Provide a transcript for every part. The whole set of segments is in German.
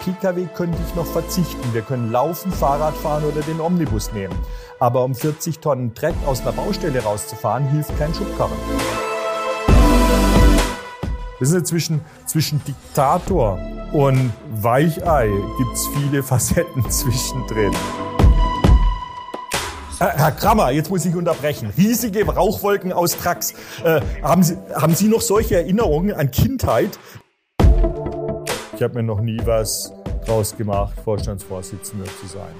Pkw könnte ich noch verzichten. Wir können laufen, Fahrrad fahren oder den Omnibus nehmen. Aber um 40 Tonnen Dreck aus einer Baustelle rauszufahren, hilft kein Schubkarren. Wissen Sie, zwischen, zwischen Diktator und Weichei gibt es viele Facetten zwischendrin. Herr Krammer, jetzt muss ich unterbrechen. Riesige Rauchwolken aus Trucks. Äh, haben, Sie, haben Sie noch solche Erinnerungen an Kindheit? Ich habe mir noch nie was draus gemacht, Vorstandsvorsitzender zu sein.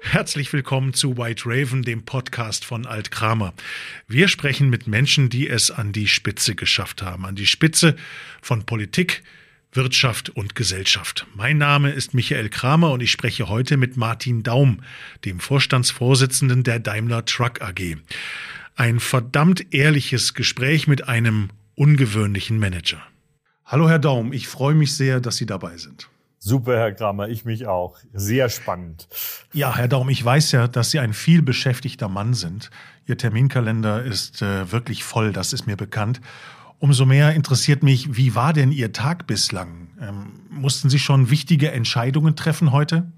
Herzlich willkommen zu White Raven, dem Podcast von Alt Kramer. Wir sprechen mit Menschen, die es an die Spitze geschafft haben, an die Spitze von Politik, Wirtschaft und Gesellschaft. Mein Name ist Michael Kramer und ich spreche heute mit Martin Daum, dem Vorstandsvorsitzenden der Daimler Truck AG. Ein verdammt ehrliches Gespräch mit einem ungewöhnlichen Manager. Hallo Herr Daum, ich freue mich sehr, dass Sie dabei sind. Super, Herr Kramer, ich mich auch. Sehr spannend. Ja, Herr Daum, ich weiß ja, dass Sie ein viel beschäftigter Mann sind. Ihr Terminkalender ist äh, wirklich voll, das ist mir bekannt. Umso mehr interessiert mich, wie war denn Ihr Tag bislang? Ähm, mussten Sie schon wichtige Entscheidungen treffen heute?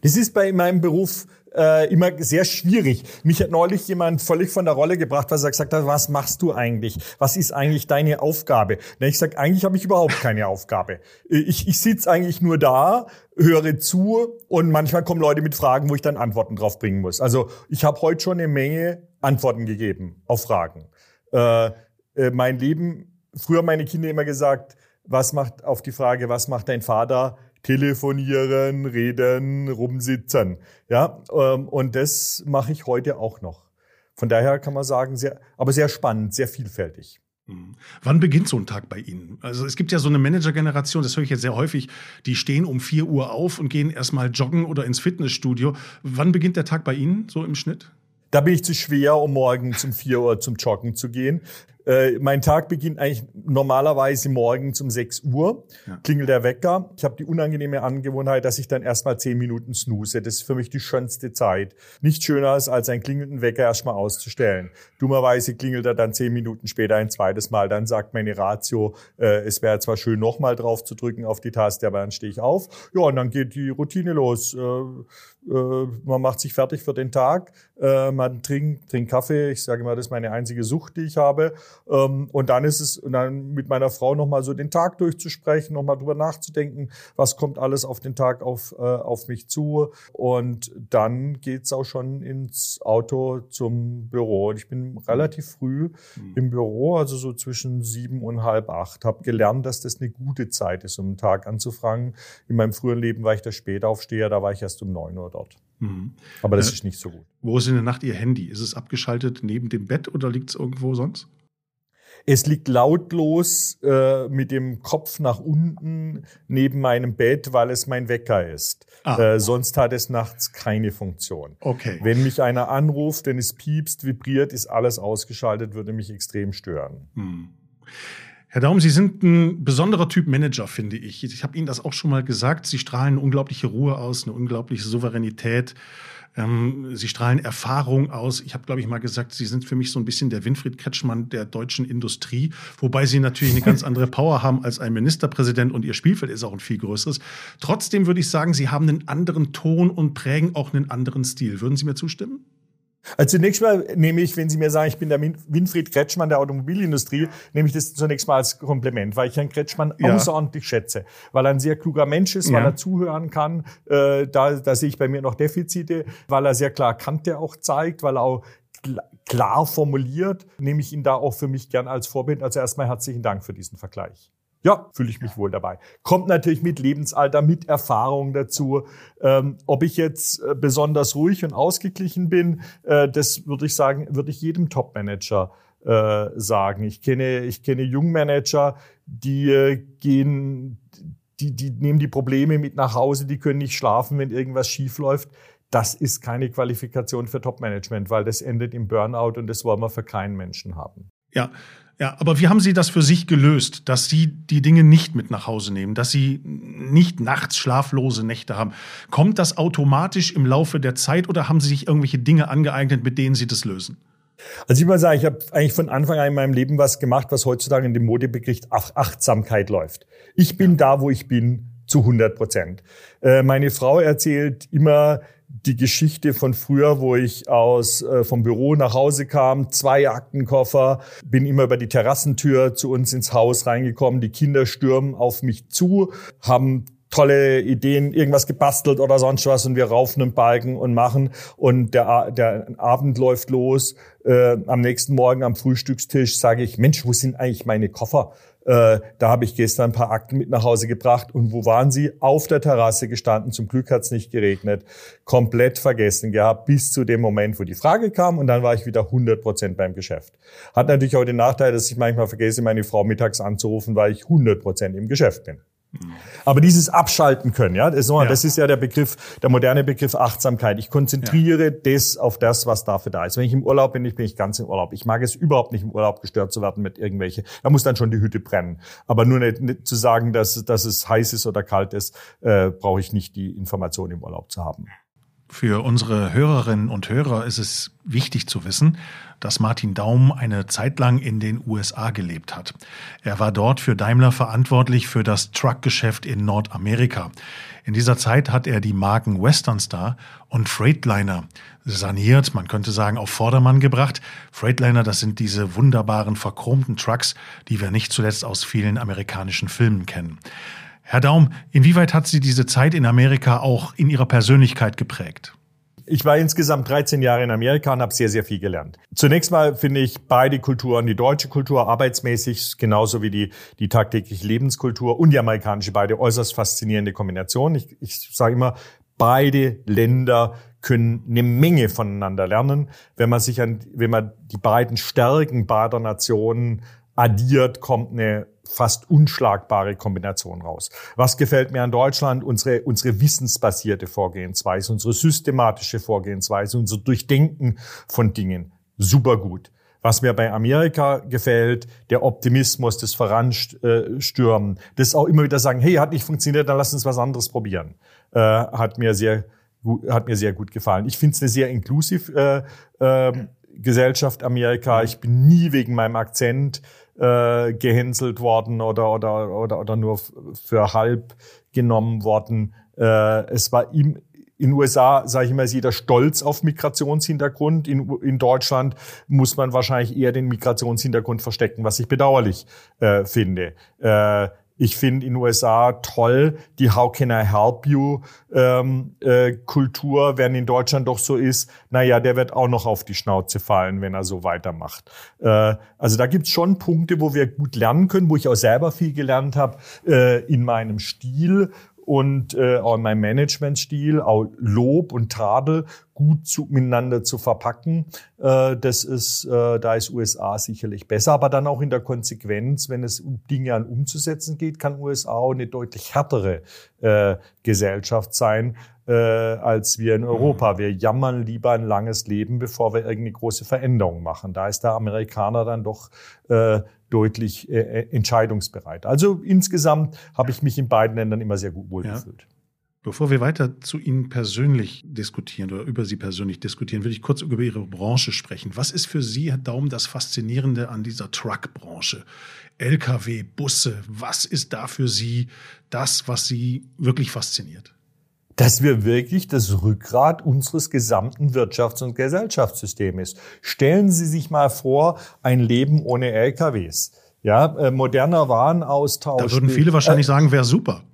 Das ist bei meinem Beruf äh, immer sehr schwierig. Mich hat neulich jemand völlig von der Rolle gebracht, weil er gesagt hat, was machst du eigentlich? Was ist eigentlich deine Aufgabe? Na, ich sage, eigentlich habe ich überhaupt keine Aufgabe. Ich, ich sitze eigentlich nur da, höre zu und manchmal kommen Leute mit Fragen, wo ich dann Antworten drauf bringen muss. Also ich habe heute schon eine Menge Antworten gegeben auf Fragen. Äh, äh, mein Leben, früher meine Kinder immer gesagt, was macht auf die Frage, was macht dein Vater? telefonieren, reden, rumsitzen. Ja, ähm, und das mache ich heute auch noch. Von daher kann man sagen, sehr, aber sehr spannend, sehr vielfältig. Mhm. Wann beginnt so ein Tag bei Ihnen? Also es gibt ja so eine Manager-Generation, das höre ich jetzt sehr häufig, die stehen um 4 Uhr auf und gehen erstmal joggen oder ins Fitnessstudio. Wann beginnt der Tag bei Ihnen so im Schnitt? Da bin ich zu schwer, um morgens um 4 Uhr zum Joggen zu gehen. Äh, mein Tag beginnt eigentlich normalerweise morgens um 6 Uhr, ja. klingelt der Wecker. Ich habe die unangenehme Angewohnheit, dass ich dann erstmal 10 Minuten snooze. Das ist für mich die schönste Zeit. Nichts schöner ist, als einen klingelnden Wecker erstmal auszustellen. Dummerweise klingelt er dann 10 Minuten später ein zweites Mal. Dann sagt meine Ratio, äh, es wäre zwar schön, nochmal drauf zu drücken auf die Taste, aber dann stehe ich auf. Ja, und dann geht die Routine los. Äh, äh, man macht sich fertig für den Tag, äh, man trinkt, trinkt Kaffee. Ich sage mal, das ist meine einzige Sucht, die ich habe. Ähm, und dann ist es, dann mit meiner Frau nochmal so den Tag durchzusprechen, nochmal drüber nachzudenken, was kommt alles auf den Tag auf, äh, auf mich zu. Und dann geht's auch schon ins Auto zum Büro. Und ich bin relativ früh mhm. im Büro, also so zwischen sieben und halb acht. Habe gelernt, dass das eine gute Zeit ist, um einen Tag anzufangen. In meinem früheren Leben war ich der Spätaufsteher, da war ich erst um neun Uhr dort. Mhm. Aber das äh, ist nicht so gut. Wo ist in der Nacht Ihr Handy? Ist es abgeschaltet neben dem Bett oder liegt es irgendwo sonst? Es liegt lautlos äh, mit dem Kopf nach unten neben meinem Bett, weil es mein Wecker ist. Ah. Äh, sonst hat es nachts keine Funktion. Okay. Wenn mich einer anruft, wenn es piepst, vibriert, ist alles ausgeschaltet, würde mich extrem stören. Hm. Herr Daum, Sie sind ein besonderer Typ Manager, finde ich. Ich habe Ihnen das auch schon mal gesagt. Sie strahlen eine unglaubliche Ruhe aus, eine unglaubliche Souveränität. Ähm, Sie strahlen Erfahrung aus. Ich habe, glaube ich, mal gesagt, Sie sind für mich so ein bisschen der Winfried Kretschmann der deutschen Industrie, wobei Sie natürlich eine ganz andere Power haben als ein Ministerpräsident und Ihr Spielfeld ist auch ein viel größeres. Trotzdem würde ich sagen, Sie haben einen anderen Ton und prägen auch einen anderen Stil. Würden Sie mir zustimmen? Also zunächst mal nehme ich, wenn Sie mir sagen, ich bin der Winfried Kretschmann der Automobilindustrie, nehme ich das zunächst mal als Kompliment, weil ich Herrn Kretschmann ja. außerordentlich schätze, weil er ein sehr kluger Mensch ist, weil ja. er zuhören kann. Äh, da, da sehe ich bei mir noch Defizite, weil er sehr klar Kante auch zeigt, weil er auch klar formuliert, nehme ich ihn da auch für mich gern als Vorbild. Also erstmal herzlichen Dank für diesen Vergleich. Ja, fühle ich mich wohl dabei. Kommt natürlich mit Lebensalter, mit Erfahrung dazu. Ähm, ob ich jetzt äh, besonders ruhig und ausgeglichen bin, äh, das würde ich sagen, würde ich jedem Top-Manager äh, sagen. Ich kenne, ich kenne Jungmanager, die äh, gehen, die, die nehmen die Probleme mit nach Hause, die können nicht schlafen, wenn irgendwas schief läuft. Das ist keine Qualifikation für Top-Management, weil das endet im Burnout und das wollen wir für keinen Menschen haben. Ja, ja, aber wie haben Sie das für sich gelöst, dass Sie die Dinge nicht mit nach Hause nehmen, dass Sie nicht nachts schlaflose Nächte haben? Kommt das automatisch im Laufe der Zeit oder haben Sie sich irgendwelche Dinge angeeignet, mit denen Sie das lösen? Also ich muss sagen, ich habe eigentlich von Anfang an in meinem Leben was gemacht, was heutzutage in dem Modebegriff Achtsamkeit läuft. Ich bin da, wo ich bin, zu 100 Prozent. Äh, meine Frau erzählt immer die Geschichte von früher, wo ich aus äh, vom Büro nach Hause kam, zwei Aktenkoffer, bin immer über die Terrassentür zu uns ins Haus reingekommen, die Kinder stürmen auf mich zu, haben tolle Ideen, irgendwas gebastelt oder sonst was und wir raufen einen Balken und machen und der, der Abend läuft los. Äh, am nächsten Morgen am Frühstückstisch sage ich, Mensch, wo sind eigentlich meine Koffer? Äh, da habe ich gestern ein paar Akten mit nach Hause gebracht. Und wo waren sie? Auf der Terrasse gestanden. Zum Glück hat es nicht geregnet. Komplett vergessen gehabt, bis zu dem Moment, wo die Frage kam. Und dann war ich wieder 100 Prozent beim Geschäft. Hat natürlich auch den Nachteil, dass ich manchmal vergesse, meine Frau mittags anzurufen, weil ich 100 Prozent im Geschäft bin. Aber dieses Abschalten können, ja, das, ja. das ist ja der Begriff, der moderne Begriff Achtsamkeit. Ich konzentriere ja. das auf das, was dafür da ist. Wenn ich im Urlaub bin, ich bin ich ganz im Urlaub. Ich mag es überhaupt nicht im Urlaub gestört zu werden mit irgendwelche. Da muss dann schon die Hütte brennen. Aber nur nicht, nicht zu sagen, dass, dass es heiß ist oder kalt ist, äh, brauche ich nicht die Information im Urlaub zu haben. Für unsere Hörerinnen und Hörer ist es wichtig zu wissen, dass Martin Daum eine Zeit lang in den USA gelebt hat. Er war dort für Daimler verantwortlich für das Truckgeschäft in Nordamerika. In dieser Zeit hat er die Marken Western Star und Freightliner saniert, man könnte sagen auf Vordermann gebracht. Freightliner, das sind diese wunderbaren verchromten Trucks, die wir nicht zuletzt aus vielen amerikanischen Filmen kennen. Herr Daum, inwieweit hat Sie diese Zeit in Amerika auch in Ihrer Persönlichkeit geprägt? Ich war insgesamt 13 Jahre in Amerika und habe sehr, sehr viel gelernt. Zunächst mal finde ich beide Kulturen, die deutsche Kultur arbeitsmäßig, genauso wie die, die tagtägliche Lebenskultur und die amerikanische, beide äußerst faszinierende Kombinationen. Ich, ich sage immer, beide Länder können eine Menge voneinander lernen, wenn man sich an, wenn man die beiden Stärken beider Nationen addiert, kommt eine fast unschlagbare Kombination raus. Was gefällt mir an Deutschland? Unsere, unsere wissensbasierte Vorgehensweise, unsere systematische Vorgehensweise, unser Durchdenken von Dingen. Super gut. Was mir bei Amerika gefällt, der Optimismus, das Voranstürmen, das auch immer wieder sagen, hey, hat nicht funktioniert, dann lass uns was anderes probieren, äh, hat mir sehr gut, hat mir sehr gut gefallen. Ich finde es eine sehr inklusive äh, äh, Gesellschaft Amerika. Ich bin nie wegen meinem Akzent äh, gehänselt worden oder, oder, oder, oder nur für halb genommen worden. Äh, es war ihm, in USA, sage ich immer, ist jeder stolz auf Migrationshintergrund. In, in Deutschland muss man wahrscheinlich eher den Migrationshintergrund verstecken, was ich bedauerlich äh, finde. Äh, ich finde in USA toll die How can I help you ähm, äh, Kultur, während in Deutschland doch so ist, naja, der wird auch noch auf die Schnauze fallen, wenn er so weitermacht. Äh, also da gibt's schon Punkte, wo wir gut lernen können, wo ich auch selber viel gelernt habe äh, in meinem Stil und äh, auch in meinem Managementstil, auch Lob und Tadel gut zu, miteinander zu verpacken. Äh, das ist, äh, da ist USA sicherlich besser. Aber dann auch in der Konsequenz, wenn es um Dinge an umzusetzen geht, kann USA auch eine deutlich härtere äh, Gesellschaft sein äh, als wir in Europa. Wir jammern lieber ein langes Leben, bevor wir irgendeine große Veränderung machen. Da ist der Amerikaner dann doch äh, deutlich äh, äh, entscheidungsbereit. Also insgesamt habe ich mich in beiden Ländern immer sehr gut wohlgefühlt. Ja. Bevor wir weiter zu Ihnen persönlich diskutieren oder über Sie persönlich diskutieren, würde ich kurz über Ihre Branche sprechen. Was ist für Sie, Herr Daum, das Faszinierende an dieser Truck-Branche? Lkw, Busse, was ist da für Sie das, was Sie wirklich fasziniert? Dass wir wirklich das Rückgrat unseres gesamten Wirtschafts- und Gesellschaftssystems ist. Stellen Sie sich mal vor, ein Leben ohne LKWs. Ja, äh, moderner Warenaustausch. Da würden viele wahrscheinlich äh, sagen, wäre super.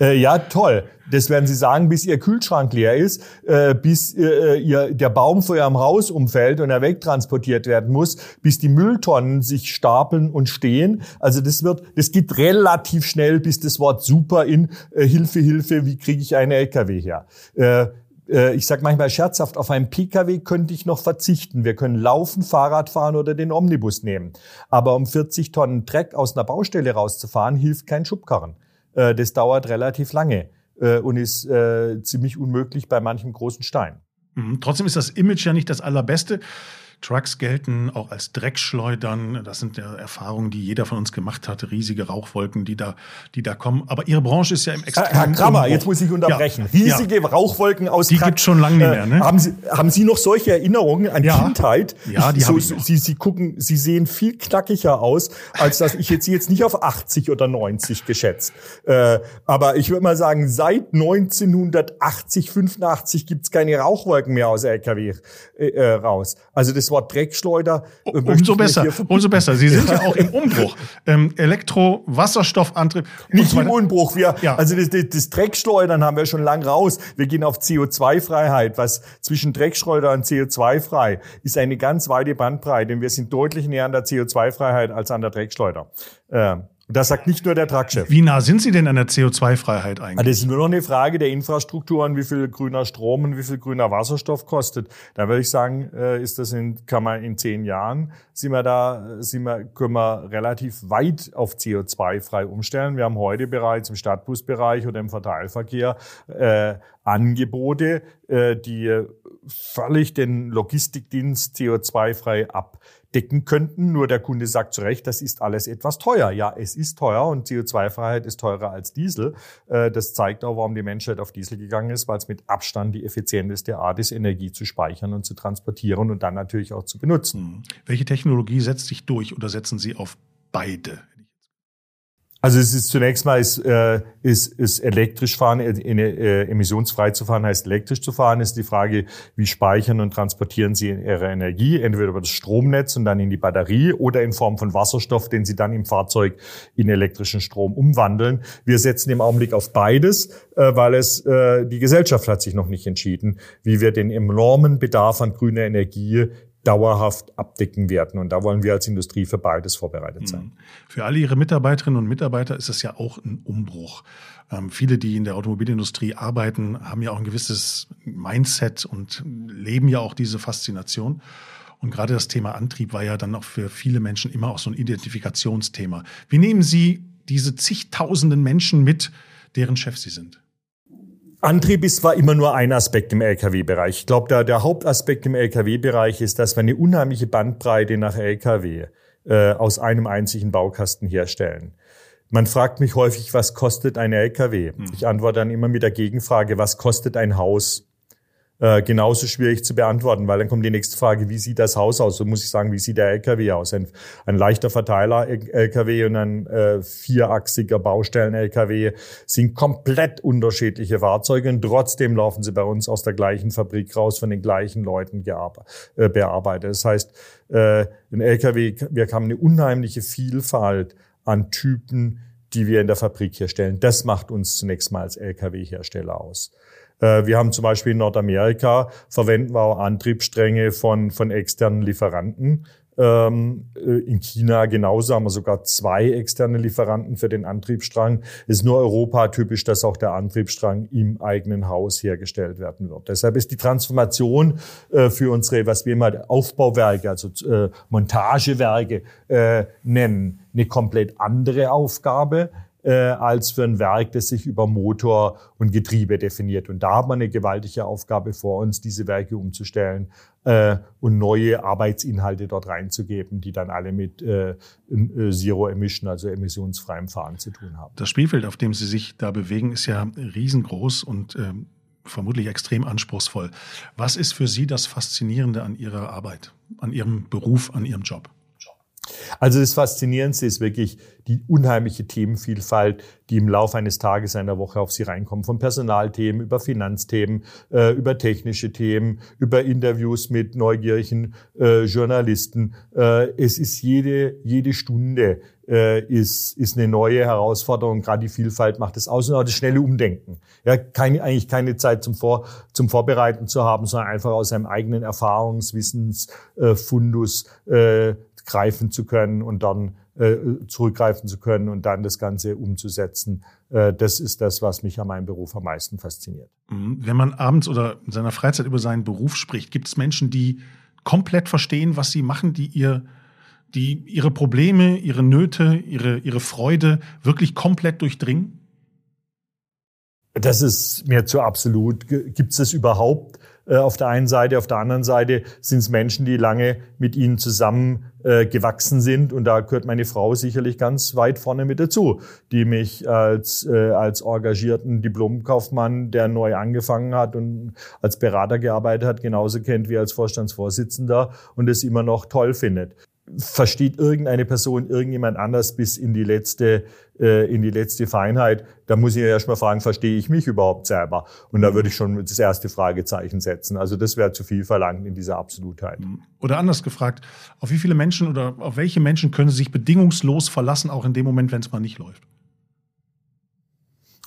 Äh, ja, toll. Das werden Sie sagen, bis Ihr Kühlschrank leer ist, äh, bis äh, ihr, der Baum vor Ihrem Haus umfällt und er wegtransportiert werden muss, bis die Mülltonnen sich stapeln und stehen. Also das wird, das geht relativ schnell, bis das Wort super in äh, Hilfe, Hilfe, wie kriege ich einen LKW her? Äh, äh, ich sage manchmal scherzhaft, auf einen Pkw könnte ich noch verzichten. Wir können laufen, Fahrrad fahren oder den Omnibus nehmen. Aber um 40 Tonnen Dreck aus einer Baustelle rauszufahren, hilft kein Schubkarren. Äh, das dauert relativ lange äh, und ist ziemlich unmöglich bei manchem großen Stein. Mhm. Trotzdem ist das Image ja nicht das allerbeste. Trucks gelten auch als Dreckschleudern. Das sind ja Erfahrungen, die jeder von uns gemacht hat. Riesige Rauchwolken, die da, die da kommen. Aber Ihre Branche ist ja im Extrem. Herr Krammer, jetzt muss ich unterbrechen. Ja. Riesige ja. Rauchwolken aus Die gibt schon lange nicht mehr. Ne? Äh, haben, Sie, haben Sie noch solche Erinnerungen an ja. Kindheit? Ja, die so, ich noch. Sie, Sie gucken, Sie sehen viel knackiger aus, als dass ich jetzt Sie jetzt nicht auf 80 oder 90 geschätzt. Äh, aber ich würde mal sagen, seit 1980, 85 gibt's keine Rauchwolken mehr aus LKW äh, äh, raus. Also das Wort Dreckschleuder. Äh, umso besser, umso besser. Sie sind ja, auch im Umbruch. Ähm, Elektro, Wasserstoffantrieb. Nicht im Umbruch. Wir, ja. Also das, das, das Dreckschleudern haben wir schon lang raus. Wir gehen auf CO2-Freiheit. Was zwischen Dreckschleuder und CO2-frei ist eine ganz weite Bandbreite. Und wir sind deutlich näher an der CO2-Freiheit als an der Dreckschleuder. Ähm, das sagt nicht nur der Truckchef. Wie nah sind Sie denn an der CO2-Freiheit eigentlich? Ah, das ist nur noch eine Frage der Infrastruktur und wie viel grüner Strom und wie viel grüner Wasserstoff kostet. Da würde ich sagen, äh, ist das in, kann man in zehn Jahren, sind wir da, sind wir, können wir relativ weit auf CO2-frei umstellen. Wir haben heute bereits im Stadtbusbereich oder im Verteilverkehr äh, Angebote, äh, die völlig den Logistikdienst CO2-frei ab decken könnten. Nur der Kunde sagt zu Recht, das ist alles etwas teuer. Ja, es ist teuer und CO2-Freiheit ist teurer als Diesel. Äh, das zeigt auch, warum die Menschheit auf Diesel gegangen ist, weil es mit Abstand die effizienteste Art ist, Energie zu speichern und zu transportieren und dann natürlich auch zu benutzen. Hm. Welche Technologie setzt sich durch oder setzen Sie auf beide? Also es ist zunächst mal ist, äh, ist, ist elektrisch fahren, äh, äh, emissionsfrei zu fahren heißt elektrisch zu fahren. Ist die Frage, wie speichern und transportieren Sie Ihre Energie, entweder über das Stromnetz und dann in die Batterie oder in Form von Wasserstoff, den Sie dann im Fahrzeug in elektrischen Strom umwandeln. Wir setzen im Augenblick auf beides, äh, weil es äh, die Gesellschaft hat sich noch nicht entschieden, wie wir den enormen Bedarf an grüner Energie dauerhaft abdecken werden. Und da wollen wir als Industrie für beides vorbereitet sein. Mhm. Für alle Ihre Mitarbeiterinnen und Mitarbeiter ist es ja auch ein Umbruch. Ähm, viele, die in der Automobilindustrie arbeiten, haben ja auch ein gewisses Mindset und leben ja auch diese Faszination. Und gerade das Thema Antrieb war ja dann auch für viele Menschen immer auch so ein Identifikationsthema. Wie nehmen Sie diese zigtausenden Menschen mit, deren Chef Sie sind? Antrieb ist zwar immer nur ein Aspekt im Lkw-Bereich. Ich glaube, der, der Hauptaspekt im Lkw-Bereich ist, dass wir eine unheimliche Bandbreite nach Lkw äh, aus einem einzigen Baukasten herstellen. Man fragt mich häufig, was kostet ein Lkw? Hm. Ich antworte dann immer mit der Gegenfrage, was kostet ein Haus? Äh, genauso schwierig zu beantworten, weil dann kommt die nächste Frage, wie sieht das Haus aus? So muss ich sagen, wie sieht der LKW aus? Ein, ein leichter Verteiler-LKW und ein äh, vierachsiger Baustellen-LKW sind komplett unterschiedliche Fahrzeuge und trotzdem laufen sie bei uns aus der gleichen Fabrik raus, von den gleichen Leuten äh, bearbeitet. Das heißt, äh, ein LKW, wir haben eine unheimliche Vielfalt an Typen, die wir in der Fabrik herstellen. Das macht uns zunächst mal als Lkw-Hersteller aus. Äh, wir haben zum Beispiel in Nordamerika verwenden wir auch Antriebsstränge von, von externen Lieferanten. Ähm, äh, in China genauso haben wir sogar zwei externe Lieferanten für den Antriebsstrang. Es ist nur Europa typisch, dass auch der Antriebsstrang im eigenen Haus hergestellt werden wird. Deshalb ist die Transformation äh, für unsere, was wir immer Aufbauwerke, also Montagewerke nennen, eine komplett andere Aufgabe äh, als für ein Werk, das sich über Motor und Getriebe definiert. Und da haben wir eine gewaltige Aufgabe vor uns, diese Werke umzustellen äh, und neue Arbeitsinhalte dort reinzugeben, die dann alle mit äh, äh, Zero Emission, also emissionsfreiem Fahren zu tun haben. Das Spielfeld, auf dem Sie sich da bewegen, ist ja riesengroß und ähm, vermutlich extrem anspruchsvoll. Was ist für Sie das Faszinierende an Ihrer Arbeit, an Ihrem Beruf, an Ihrem Job? Also das Faszinierendste ist wirklich die unheimliche Themenvielfalt, die im Laufe eines Tages, einer Woche auf Sie reinkommt. Von Personalthemen über Finanzthemen, äh, über technische Themen, über Interviews mit neugierigen äh, Journalisten. Äh, es ist jede, jede Stunde äh, ist, ist eine neue Herausforderung. Gerade die Vielfalt macht es aus und auch das schnelle Umdenken. Ja, keine, eigentlich keine Zeit zum, Vor, zum Vorbereiten zu haben, sondern einfach aus seinem eigenen Erfahrungswissensfundus äh, greifen zu können und dann äh, zurückgreifen zu können und dann das Ganze umzusetzen. Äh, das ist das, was mich an meinem Beruf am meisten fasziniert. Mhm. Wenn man abends oder in seiner Freizeit über seinen Beruf spricht, gibt es Menschen, die komplett verstehen, was sie machen, die ihr die ihre Probleme, ihre Nöte, ihre, ihre Freude wirklich komplett durchdringen? Das ist mir zu absolut. Gibt es das überhaupt? Äh, auf der einen Seite. Auf der anderen Seite sind es Menschen, die lange mit ihnen zusammen äh, gewachsen sind. Und da gehört meine Frau sicherlich ganz weit vorne mit dazu, die mich als, äh, als engagierten Diplomkaufmann, der neu angefangen hat und als Berater gearbeitet hat, genauso kennt wie als Vorstandsvorsitzender und es immer noch toll findet versteht irgendeine Person irgendjemand anders bis in die letzte äh, in die letzte Feinheit, da muss ich ja erstmal fragen, verstehe ich mich überhaupt selber? Und da würde ich schon das erste Fragezeichen setzen. Also das wäre zu viel verlangt in dieser Absolutheit. Oder anders gefragt, auf wie viele Menschen oder auf welche Menschen können Sie sich bedingungslos verlassen, auch in dem Moment, wenn es mal nicht läuft?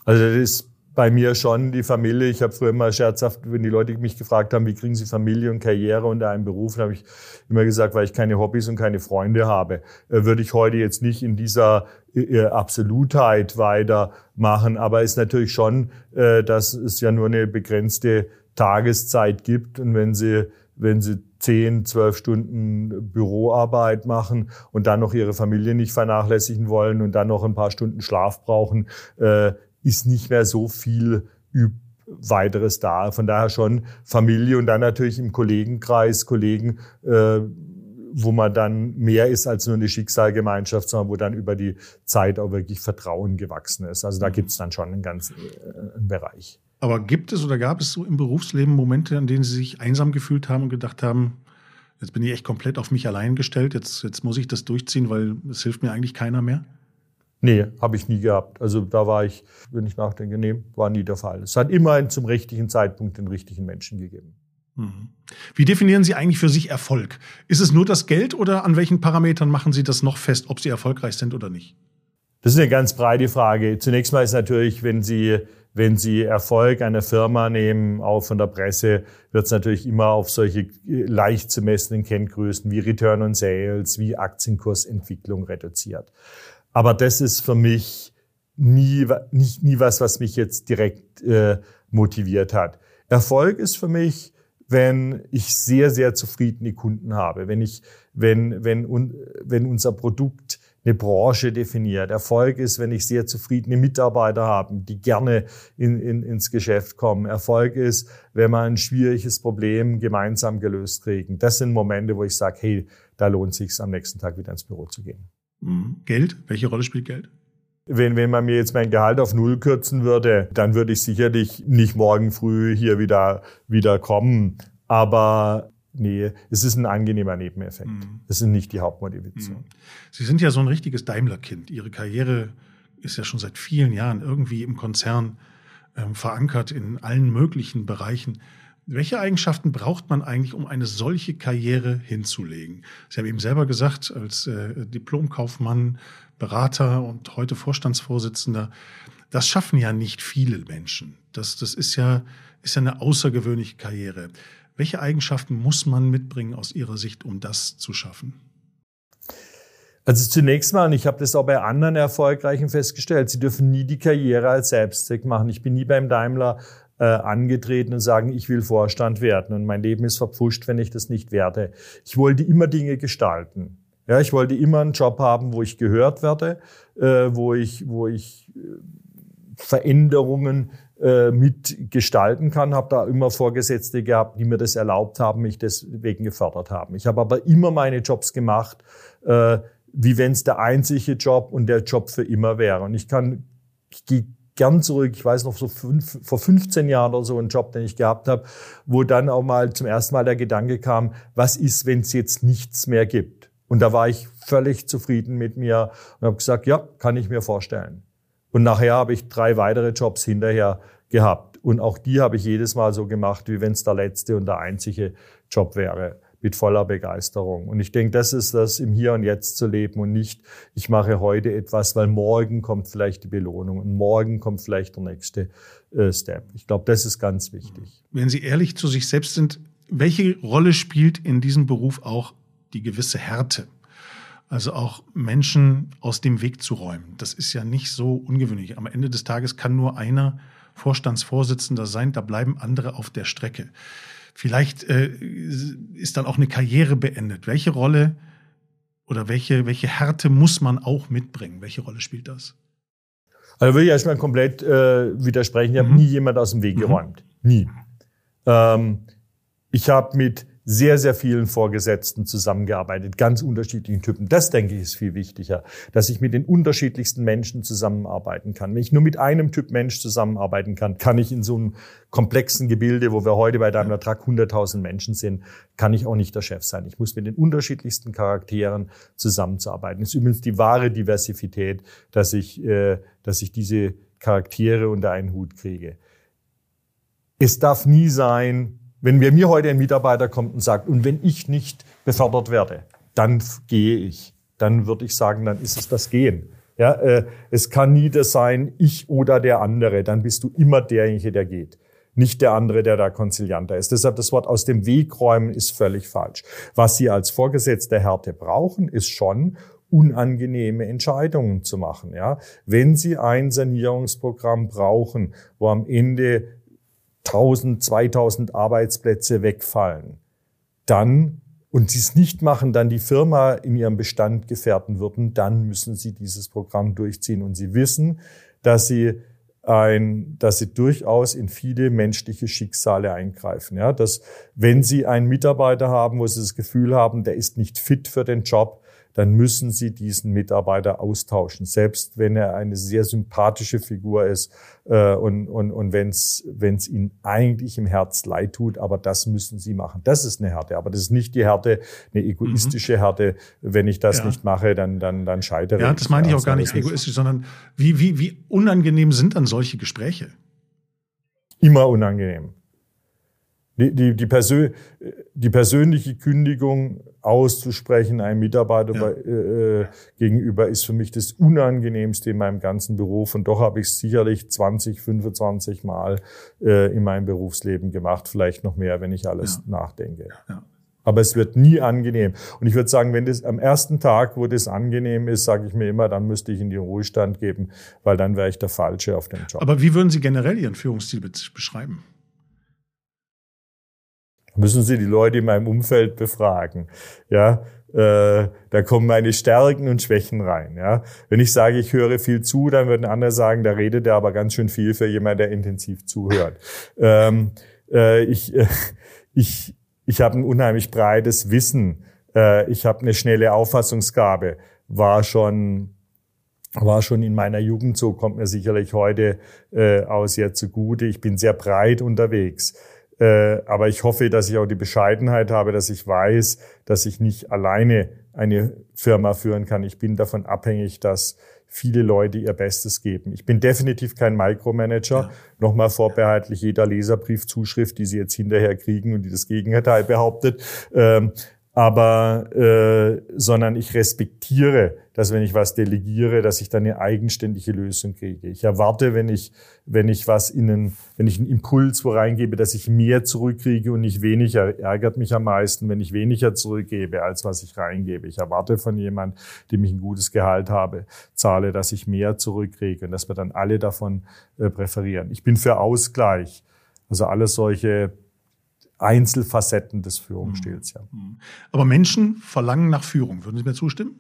Also das ist bei mir schon die Familie. Ich habe früher immer scherzhaft, wenn die Leute mich gefragt haben, wie kriegen sie Familie und Karriere unter einem Beruf, dann habe ich immer gesagt, weil ich keine Hobbys und keine Freunde habe, äh, würde ich heute jetzt nicht in dieser äh, äh, Absolutheit weitermachen. Aber ist natürlich schon, dass es ja nur eine begrenzte Tageszeit gibt und wenn sie wenn sie zehn, zwölf Stunden Büroarbeit machen und dann noch ihre Familie nicht vernachlässigen wollen und dann noch ein paar Stunden Schlaf brauchen, ist nicht mehr so viel weiteres da. Von daher schon Familie und dann natürlich im Kollegenkreis, Kollegen, äh, wo man dann mehr ist als nur eine Schicksalgemeinschaft, sondern wo dann über die Zeit auch wirklich Vertrauen gewachsen ist. Also da gibt es dann schon einen ganzen äh, einen Bereich. Aber gibt es oder gab es so im Berufsleben Momente, an denen Sie sich einsam gefühlt haben und gedacht haben, jetzt bin ich echt komplett auf mich allein gestellt, jetzt, jetzt muss ich das durchziehen, weil es hilft mir eigentlich keiner mehr? Nee, habe ich nie gehabt. Also da war ich, wenn ich nachdenke, nee, war nie der Fall. Es hat immer zum richtigen Zeitpunkt den richtigen Menschen gegeben. Mhm. Wie definieren Sie eigentlich für sich Erfolg? Ist es nur das Geld oder an welchen Parametern machen Sie das noch fest, ob Sie erfolgreich sind oder nicht? Das ist eine ganz breite Frage. Zunächst mal ist natürlich, wenn Sie, wenn Sie Erfolg einer Firma nehmen, auch von der Presse, wird es natürlich immer auf solche leicht zu messenden Kenngrößen wie Return on Sales, wie Aktienkursentwicklung reduziert. Aber das ist für mich nie, nicht, nie was, was mich jetzt direkt äh, motiviert hat. Erfolg ist für mich, wenn ich sehr, sehr zufriedene Kunden habe, wenn ich, wenn, wenn, un, wenn unser Produkt eine Branche definiert. Erfolg ist, wenn ich sehr zufriedene Mitarbeiter habe, die gerne in, in, ins Geschäft kommen. Erfolg ist, wenn wir ein schwieriges Problem gemeinsam gelöst kriegen. Das sind Momente, wo ich sage, hey, da lohnt es sich am nächsten Tag wieder ins Büro zu gehen. Mhm. Geld? Welche Rolle spielt Geld? Wenn, wenn man mir jetzt mein Gehalt auf Null kürzen würde, dann würde ich sicherlich nicht morgen früh hier wieder, wieder kommen. Aber nee, es ist ein angenehmer Nebeneffekt. Mhm. Es ist nicht die Hauptmotivation. Mhm. Sie sind ja so ein richtiges Daimler-Kind. Ihre Karriere ist ja schon seit vielen Jahren irgendwie im Konzern ähm, verankert in allen möglichen Bereichen. Welche Eigenschaften braucht man eigentlich, um eine solche Karriere hinzulegen? Sie haben eben selber gesagt, als äh, Diplomkaufmann, Berater und heute Vorstandsvorsitzender, das schaffen ja nicht viele Menschen. Das, das ist ja, ist ja eine außergewöhnliche Karriere. Welche Eigenschaften muss man mitbringen aus Ihrer Sicht, um das zu schaffen? Also zunächst mal, und ich habe das auch bei anderen Erfolgreichen festgestellt, sie dürfen nie die Karriere als Selbstzweck machen. Ich bin nie beim Daimler äh, angetreten und sagen, ich will Vorstand werden und mein Leben ist verpfuscht, wenn ich das nicht werde. Ich wollte immer Dinge gestalten. Ja, ich wollte immer einen Job haben, wo ich gehört werde, äh, wo ich, wo ich äh, Veränderungen äh, mitgestalten kann, habe da immer Vorgesetzte gehabt, die mir das erlaubt haben, mich deswegen gefördert haben. Ich habe aber immer meine Jobs gemacht, äh, wie wenn es der einzige Job und der Job für immer wäre. Und ich kann, ich gern zurück. Ich weiß noch so fünf, vor 15 Jahren oder so einen Job, den ich gehabt habe, wo dann auch mal zum ersten Mal der Gedanke kam, was ist, wenn es jetzt nichts mehr gibt? Und da war ich völlig zufrieden mit mir und habe gesagt, ja, kann ich mir vorstellen. Und nachher habe ich drei weitere Jobs hinterher gehabt. Und auch die habe ich jedes Mal so gemacht, wie wenn es der letzte und der einzige Job wäre mit voller Begeisterung. Und ich denke, das ist das, im Hier und Jetzt zu leben und nicht, ich mache heute etwas, weil morgen kommt vielleicht die Belohnung und morgen kommt vielleicht der nächste äh, Step. Ich glaube, das ist ganz wichtig. Wenn Sie ehrlich zu sich selbst sind, welche Rolle spielt in diesem Beruf auch die gewisse Härte? Also auch Menschen aus dem Weg zu räumen. Das ist ja nicht so ungewöhnlich. Am Ende des Tages kann nur einer Vorstandsvorsitzender sein, da bleiben andere auf der Strecke. Vielleicht äh, ist dann auch eine Karriere beendet. Welche Rolle oder welche, welche Härte muss man auch mitbringen? Welche Rolle spielt das? Also würde ich erstmal komplett äh, widersprechen. Ich mhm. habe nie jemand aus dem Weg mhm. geräumt. Nie. Ähm, Ich habe mit sehr, sehr vielen Vorgesetzten zusammengearbeitet, ganz unterschiedlichen Typen. Das, denke ich, ist viel wichtiger, dass ich mit den unterschiedlichsten Menschen zusammenarbeiten kann. Wenn ich nur mit einem Typ Mensch zusammenarbeiten kann, kann ich in so einem komplexen Gebilde, wo wir heute bei Daimler Truck 100.000 Menschen sind, kann ich auch nicht der Chef sein. Ich muss mit den unterschiedlichsten Charakteren zusammenzuarbeiten. Das ist übrigens die wahre Diversität, dass ich, äh, dass ich diese Charaktere unter einen Hut kriege. Es darf nie sein, wenn mir mir heute ein Mitarbeiter kommt und sagt, und wenn ich nicht befördert werde, dann gehe ich. Dann würde ich sagen, dann ist es das Gehen. Ja, äh, es kann nie das sein, ich oder der andere. Dann bist du immer derjenige, der geht. Nicht der andere, der da konzilianter ist. Deshalb das Wort aus dem Weg räumen ist völlig falsch. Was Sie als Vorgesetzte Härte brauchen, ist schon, unangenehme Entscheidungen zu machen. Ja, wenn Sie ein Sanierungsprogramm brauchen, wo am Ende 1000, 2000 Arbeitsplätze wegfallen, dann und sie es nicht machen, dann die Firma in ihrem Bestand gefährden würden, dann müssen sie dieses Programm durchziehen. Und sie wissen, dass sie ein, dass sie durchaus in viele menschliche Schicksale eingreifen. Ja, dass wenn sie einen Mitarbeiter haben, wo sie das Gefühl haben, der ist nicht fit für den Job, dann müssen Sie diesen Mitarbeiter austauschen, selbst wenn er eine sehr sympathische Figur ist äh, und, und, und wenn es Ihnen eigentlich im Herz leid tut, aber das müssen Sie machen. Das ist eine Härte, aber das ist nicht die Härte, eine egoistische mhm. Härte. Wenn ich das ja. nicht mache, dann, dann, dann scheitere ich. Ja, das meine ich auch gar nicht egoistisch, sondern wie, wie, wie unangenehm sind dann solche Gespräche? Immer unangenehm. Die, die, die, Persön die persönliche Kündigung auszusprechen einem Mitarbeiter ja. äh, gegenüber ist für mich das Unangenehmste in meinem ganzen Beruf. Und doch habe ich es sicherlich 20, 25 Mal äh, in meinem Berufsleben gemacht, vielleicht noch mehr, wenn ich alles ja. nachdenke. Ja. Aber es wird nie angenehm. Und ich würde sagen, wenn das am ersten Tag, wo das angenehm ist, sage ich mir immer, dann müsste ich in den Ruhestand geben, weil dann wäre ich der Falsche auf dem Job. Aber wie würden Sie generell Ihren Führungsstil beschreiben? Müssen Sie die Leute in meinem Umfeld befragen. Ja, äh, da kommen meine Stärken und Schwächen rein. Ja, wenn ich sage, ich höre viel zu, dann würden andere sagen, da redet er aber ganz schön viel für jemand, der intensiv zuhört. Ähm, äh, ich, äh, ich, ich habe ein unheimlich breites Wissen. Äh, ich habe eine schnelle Auffassungsgabe. War schon war schon in meiner Jugend so, kommt mir sicherlich heute äh, aus sehr zugute. Ich bin sehr breit unterwegs. Äh, aber ich hoffe, dass ich auch die Bescheidenheit habe, dass ich weiß, dass ich nicht alleine eine Firma führen kann. Ich bin davon abhängig, dass viele Leute ihr Bestes geben. Ich bin definitiv kein Micromanager. Ja. Nochmal vorbehaltlich jeder Leserbriefzuschrift, die Sie jetzt hinterher kriegen und die das Gegenteil behauptet. Ähm, aber äh, sondern ich respektiere, dass wenn ich was delegiere, dass ich dann eine eigenständige Lösung kriege. Ich erwarte, wenn ich wenn ich was in einen, wenn ich einen Impuls wo reingebe, dass ich mehr zurückkriege und nicht weniger. Ärgert mich am meisten, wenn ich weniger zurückgebe, als was ich reingebe. Ich erwarte von jemand, dem ich ein gutes Gehalt habe, zahle, dass ich mehr zurückkriege und dass wir dann alle davon äh, präferieren. Ich bin für Ausgleich. Also alles solche Einzelfacetten des Führungsstils. Ja. Mhm. Aber Menschen verlangen nach Führung. Würden Sie mir zustimmen?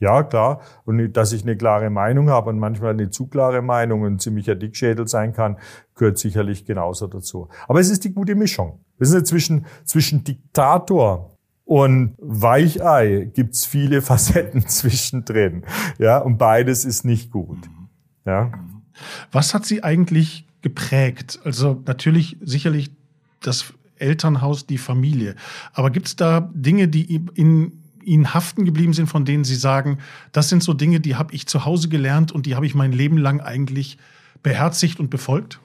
Ja, klar. Und dass ich eine klare Meinung habe und manchmal eine zu klare Meinung und ziemlicher Dickschädel sein kann, gehört sicherlich genauso dazu. Aber es ist die gute Mischung. Wissen Sie, zwischen, zwischen Diktator und Weichei gibt's viele Facetten zwischendrin. Ja, und beides ist nicht gut. Mhm. Ja. Was hat Sie eigentlich geprägt? Also natürlich sicherlich das Elternhaus, die Familie. Aber gibt es da Dinge, die in Ihnen haften geblieben sind, von denen Sie sagen, das sind so Dinge, die habe ich zu Hause gelernt und die habe ich mein Leben lang eigentlich beherzigt und befolgt?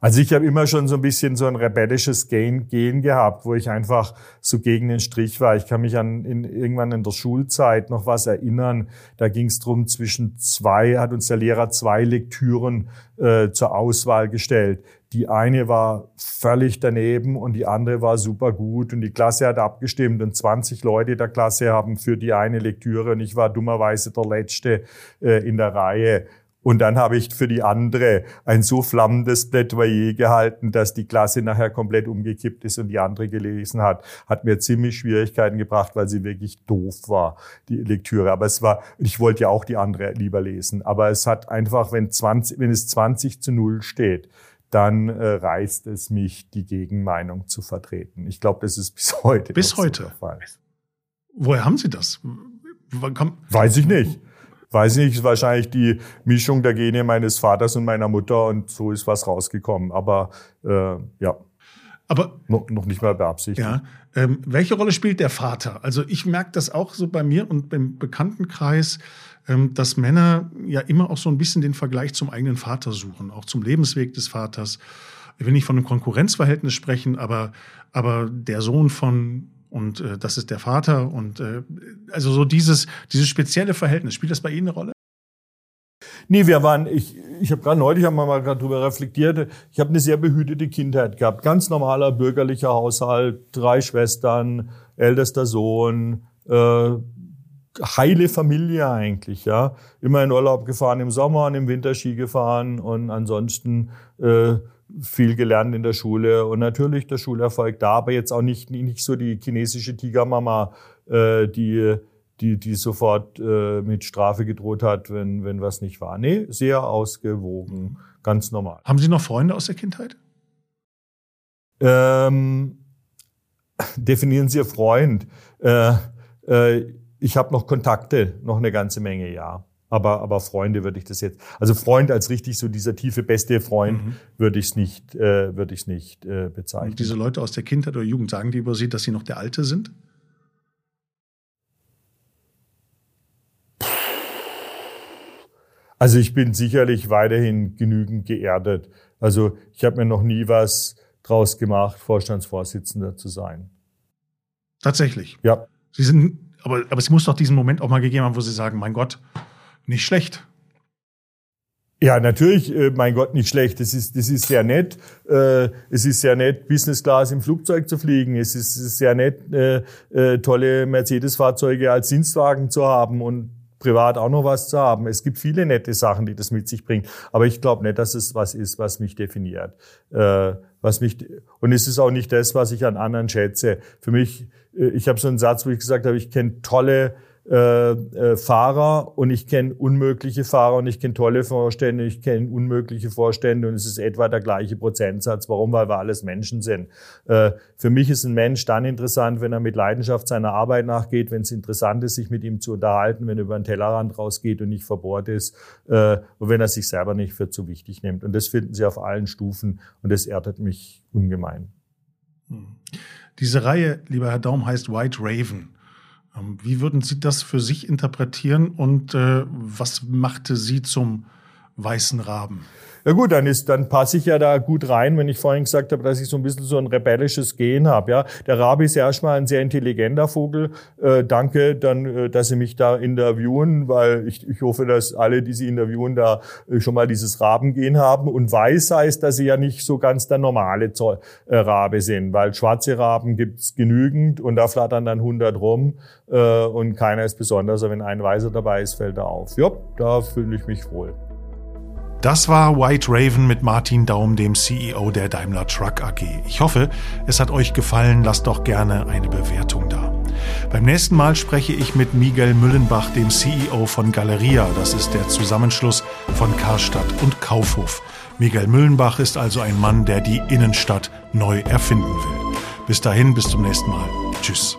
Also ich habe immer schon so ein bisschen so ein rebellisches Gehen gehabt, wo ich einfach so gegen den Strich war. Ich kann mich an in, irgendwann in der Schulzeit noch was erinnern. Da ging es drum zwischen zwei, hat uns der Lehrer zwei Lektüren äh, zur Auswahl gestellt. Die eine war völlig daneben und die andere war super gut und die Klasse hat abgestimmt und 20 Leute der Klasse haben für die eine Lektüre und ich war dummerweise der Letzte äh, in der Reihe. Und dann habe ich für die andere ein so flammendes Plädoyer gehalten, dass die Klasse nachher komplett umgekippt ist und die andere gelesen hat. Hat mir ziemlich Schwierigkeiten gebracht, weil sie wirklich doof war, die Lektüre. Aber es war, ich wollte ja auch die andere lieber lesen. Aber es hat einfach, wenn 20, wenn es 20 zu 0 steht, dann äh, reizt es mich, die Gegenmeinung zu vertreten. Ich glaube, das ist bis heute. Bis heute. So der Fall. Woher haben Sie das? Weiß ich nicht. Weiß nicht, ist wahrscheinlich die Mischung der Gene meines Vaters und meiner Mutter und so ist was rausgekommen. Aber äh, ja. Aber noch, noch nicht mal beabsichtigt. Ja. Ähm, welche Rolle spielt der Vater? Also ich merke das auch so bei mir und beim Bekanntenkreis, ähm, dass Männer ja immer auch so ein bisschen den Vergleich zum eigenen Vater suchen, auch zum Lebensweg des Vaters. Ich will nicht von einem Konkurrenzverhältnis sprechen, aber, aber der Sohn von und äh, das ist der Vater und äh, also so dieses dieses spezielle Verhältnis spielt das bei Ihnen eine Rolle? Nee, wir waren, ich, ich habe gerade neulich wir mal gerade drüber reflektiert, ich habe eine sehr behütete Kindheit gehabt. Ganz normaler bürgerlicher Haushalt, drei Schwestern, ältester Sohn, äh, heile Familie eigentlich, ja. Immer in Urlaub gefahren im Sommer und im Winter Ski gefahren und ansonsten äh, viel gelernt in der Schule und natürlich der Schulerfolg da, aber jetzt auch nicht, nicht so die chinesische Tigermama, äh, die, die, die sofort äh, mit Strafe gedroht hat, wenn, wenn was nicht war. Nee, sehr ausgewogen, ganz normal. Haben Sie noch Freunde aus der Kindheit? Ähm, definieren Sie Freund. Äh, äh, ich habe noch Kontakte, noch eine ganze Menge, ja. Aber, aber Freunde würde ich das jetzt, also Freund als richtig so dieser tiefe, beste Freund mhm. würde ich es nicht, äh, würde ich nicht äh, bezeichnen. Und diese Leute aus der Kindheit oder Jugend sagen die über sie, dass sie noch der Alte sind? Also ich bin sicherlich weiterhin genügend geerdet. Also ich habe mir noch nie was draus gemacht, Vorstandsvorsitzender zu sein. Tatsächlich. Ja. Sie sind, aber, aber es muss doch diesen Moment auch mal gegeben haben, wo Sie sagen, mein Gott, nicht schlecht. Ja, natürlich, äh, mein Gott, nicht schlecht. Das ist, das ist sehr nett. Äh, es ist sehr nett, Business Class im Flugzeug zu fliegen. Es ist sehr nett, äh, tolle Mercedes-Fahrzeuge als Dienstwagen zu haben und privat auch noch was zu haben. Es gibt viele nette Sachen, die das mit sich bringt. Aber ich glaube nicht, dass es was ist, was mich definiert. Was mich, und es ist auch nicht das, was ich an anderen schätze. Für mich, ich habe so einen Satz, wo ich gesagt habe, ich kenne tolle äh, äh, Fahrer und ich kenne unmögliche Fahrer und ich kenne tolle Vorstände, ich kenne unmögliche Vorstände und es ist etwa der gleiche Prozentsatz. Warum? Weil wir alles Menschen sind. Äh, für mich ist ein Mensch dann interessant, wenn er mit Leidenschaft seiner Arbeit nachgeht, wenn es interessant ist, sich mit ihm zu unterhalten, wenn er über den Tellerrand rausgeht und nicht verbohrt ist äh, und wenn er sich selber nicht für zu wichtig nimmt. Und das finden Sie auf allen Stufen und das erdet mich ungemein. Hm. Diese Reihe, lieber Herr Daum, heißt White Raven. Ähm, wie würden Sie das für sich interpretieren und äh, was machte Sie zum weißen Raben? Ja gut, dann ist, dann passe ich ja da gut rein, wenn ich vorhin gesagt habe, dass ich so ein bisschen so ein rebellisches Gen habe. Ja, der Rabe ist ja erstmal ein sehr intelligenter Vogel. Äh, danke, dann, äh, dass Sie mich da interviewen, weil ich, ich hoffe, dass alle, die Sie interviewen, da äh, schon mal dieses Rabengen haben. Und weiß heißt, dass Sie ja nicht so ganz der normale Zoll, äh, Rabe sind, weil schwarze Raben gibt's genügend und da flattern dann 100 rum äh, und keiner ist besonders. Aber wenn ein Weißer dabei ist, fällt er auf. Ja, da fühle ich mich wohl. Das war White Raven mit Martin Daum, dem CEO der Daimler Truck AG. Ich hoffe, es hat euch gefallen. Lasst doch gerne eine Bewertung da. Beim nächsten Mal spreche ich mit Miguel Müllenbach, dem CEO von Galeria. Das ist der Zusammenschluss von Karstadt und Kaufhof. Miguel Müllenbach ist also ein Mann, der die Innenstadt neu erfinden will. Bis dahin, bis zum nächsten Mal. Tschüss.